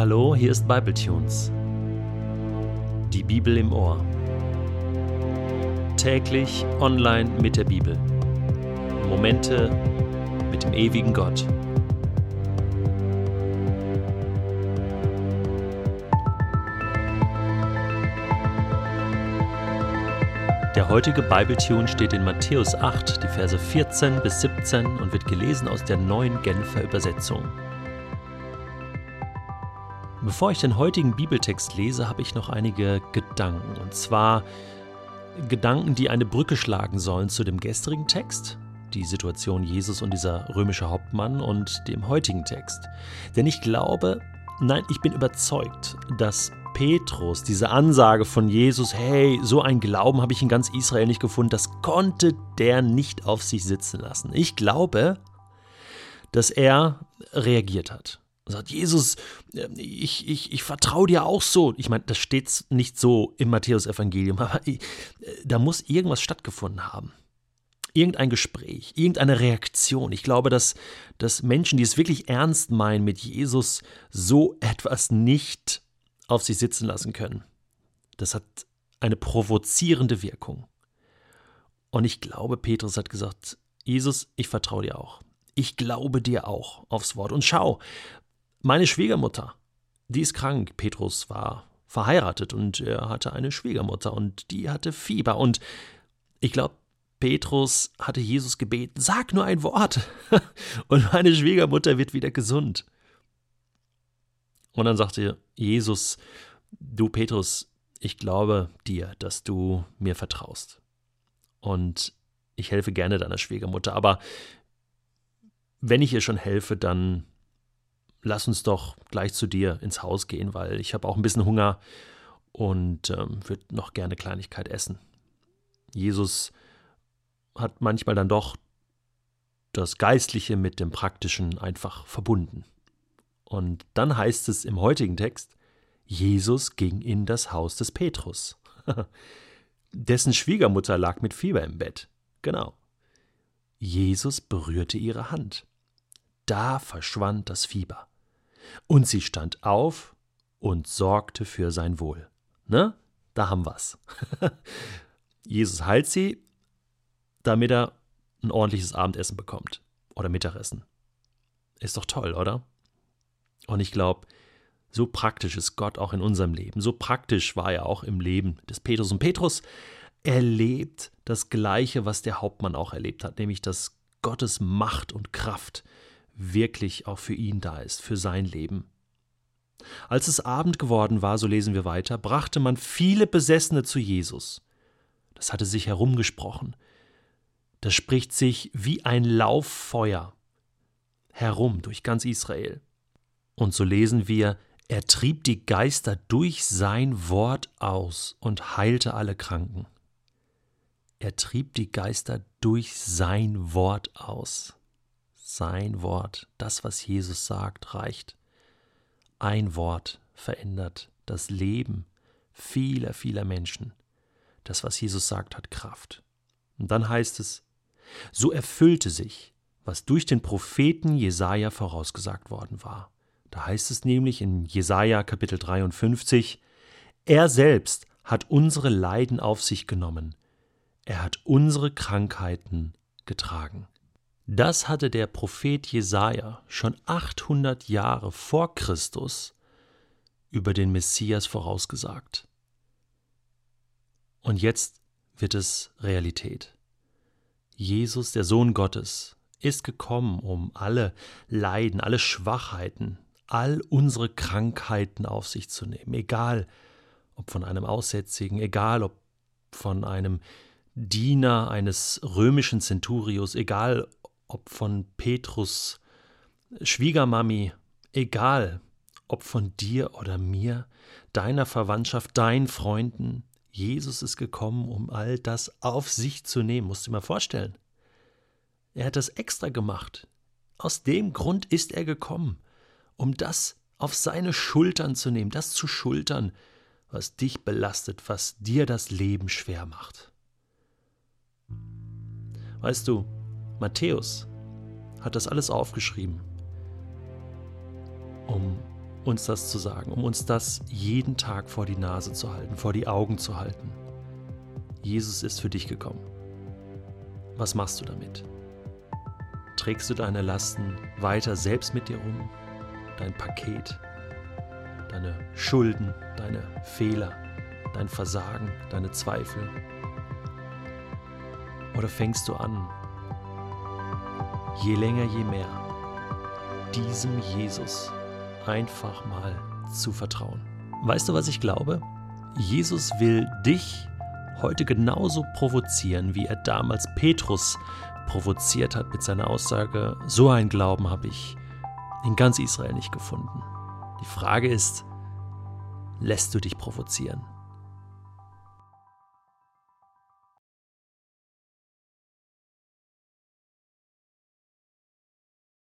Hallo, hier ist Bibletunes. Die Bibel im Ohr. Täglich online mit der Bibel. Momente mit dem ewigen Gott. Der heutige Bibletune steht in Matthäus 8, die Verse 14 bis 17 und wird gelesen aus der neuen Genfer Übersetzung. Bevor ich den heutigen Bibeltext lese, habe ich noch einige Gedanken. Und zwar Gedanken, die eine Brücke schlagen sollen zu dem gestrigen Text, die Situation Jesus und dieser römische Hauptmann und dem heutigen Text. Denn ich glaube, nein, ich bin überzeugt, dass Petrus diese Ansage von Jesus, hey, so ein Glauben habe ich in ganz Israel nicht gefunden, das konnte der nicht auf sich sitzen lassen. Ich glaube, dass er reagiert hat und sagt, Jesus, äh, ich, ich, ich vertraue dir auch so. Ich meine, das steht nicht so im Matthäus-Evangelium, aber äh, da muss irgendwas stattgefunden haben. Irgendein Gespräch, irgendeine Reaktion. Ich glaube, dass, dass Menschen, die es wirklich ernst meinen mit Jesus, so etwas nicht auf sich sitzen lassen können. Das hat eine provozierende Wirkung. Und ich glaube, Petrus hat gesagt, Jesus, ich vertraue dir auch. Ich glaube dir auch aufs Wort. Und schau, meine Schwiegermutter, die ist krank. Petrus war verheiratet und er hatte eine Schwiegermutter und die hatte Fieber. Und ich glaube, Petrus hatte Jesus gebeten, sag nur ein Wort und meine Schwiegermutter wird wieder gesund. Und dann sagte Jesus, du Petrus, ich glaube dir, dass du mir vertraust. Und ich helfe gerne deiner Schwiegermutter, aber wenn ich ihr schon helfe, dann lass uns doch gleich zu dir ins Haus gehen, weil ich habe auch ein bisschen Hunger und ähm, würde noch gerne Kleinigkeit essen. Jesus hat manchmal dann doch das Geistliche mit dem Praktischen einfach verbunden. Und dann heißt es im heutigen Text, Jesus ging in das Haus des Petrus. Dessen Schwiegermutter lag mit Fieber im Bett. Genau. Jesus berührte ihre Hand. Da verschwand das Fieber. Und sie stand auf und sorgte für sein Wohl. Ne? Da haben wir's. Jesus heilt sie, damit er ein ordentliches Abendessen bekommt. Oder Mittagessen. Ist doch toll, oder? Und ich glaube, so praktisch ist Gott auch in unserem Leben. So praktisch war er auch im Leben des Petrus. Und Petrus erlebt das Gleiche, was der Hauptmann auch erlebt hat, nämlich dass Gottes Macht und Kraft wirklich auch für ihn da ist, für sein Leben. Als es Abend geworden war, so lesen wir weiter, brachte man viele Besessene zu Jesus. Das hatte sich herumgesprochen. Das spricht sich wie ein Lauffeuer herum durch ganz Israel. Und so lesen wir, er trieb die Geister durch sein Wort aus und heilte alle Kranken. Er trieb die Geister durch sein Wort aus sein Wort, das, was Jesus sagt, reicht. Ein Wort verändert das Leben vieler, vieler Menschen. Das, was Jesus sagt, hat Kraft. Und dann heißt es, so erfüllte sich, was durch den Propheten Jesaja vorausgesagt worden war. Da heißt es nämlich in Jesaja Kapitel 53, er selbst hat unsere Leiden auf sich genommen, er hat unsere Krankheiten getragen. Das hatte der Prophet Jesaja schon 800 Jahre vor Christus über den Messias vorausgesagt. Und jetzt wird es Realität. Jesus, der Sohn Gottes, ist gekommen, um alle Leiden, alle Schwachheiten, all unsere Krankheiten auf sich zu nehmen, egal ob von einem Aussätzigen, egal ob von einem Diener eines römischen Centurios, egal ob von Petrus Schwiegermami, egal, ob von dir oder mir, deiner Verwandtschaft, deinen Freunden, Jesus ist gekommen, um all das auf sich zu nehmen. Musst du dir mal vorstellen. Er hat das extra gemacht. Aus dem Grund ist er gekommen, um das auf seine Schultern zu nehmen, das zu schultern, was dich belastet, was dir das Leben schwer macht. Weißt du, Matthäus hat das alles aufgeschrieben, um uns das zu sagen, um uns das jeden Tag vor die Nase zu halten, vor die Augen zu halten. Jesus ist für dich gekommen. Was machst du damit? Trägst du deine Lasten weiter selbst mit dir rum? Dein Paket, deine Schulden, deine Fehler, dein Versagen, deine Zweifel? Oder fängst du an, je länger, je mehr, diesem Jesus einfach mal zu vertrauen? Weißt du, was ich glaube? Jesus will dich heute genauso provozieren, wie er damals Petrus provoziert hat mit seiner Aussage, so ein Glauben habe ich in ganz Israel nicht gefunden. Die Frage ist, lässt du dich provozieren?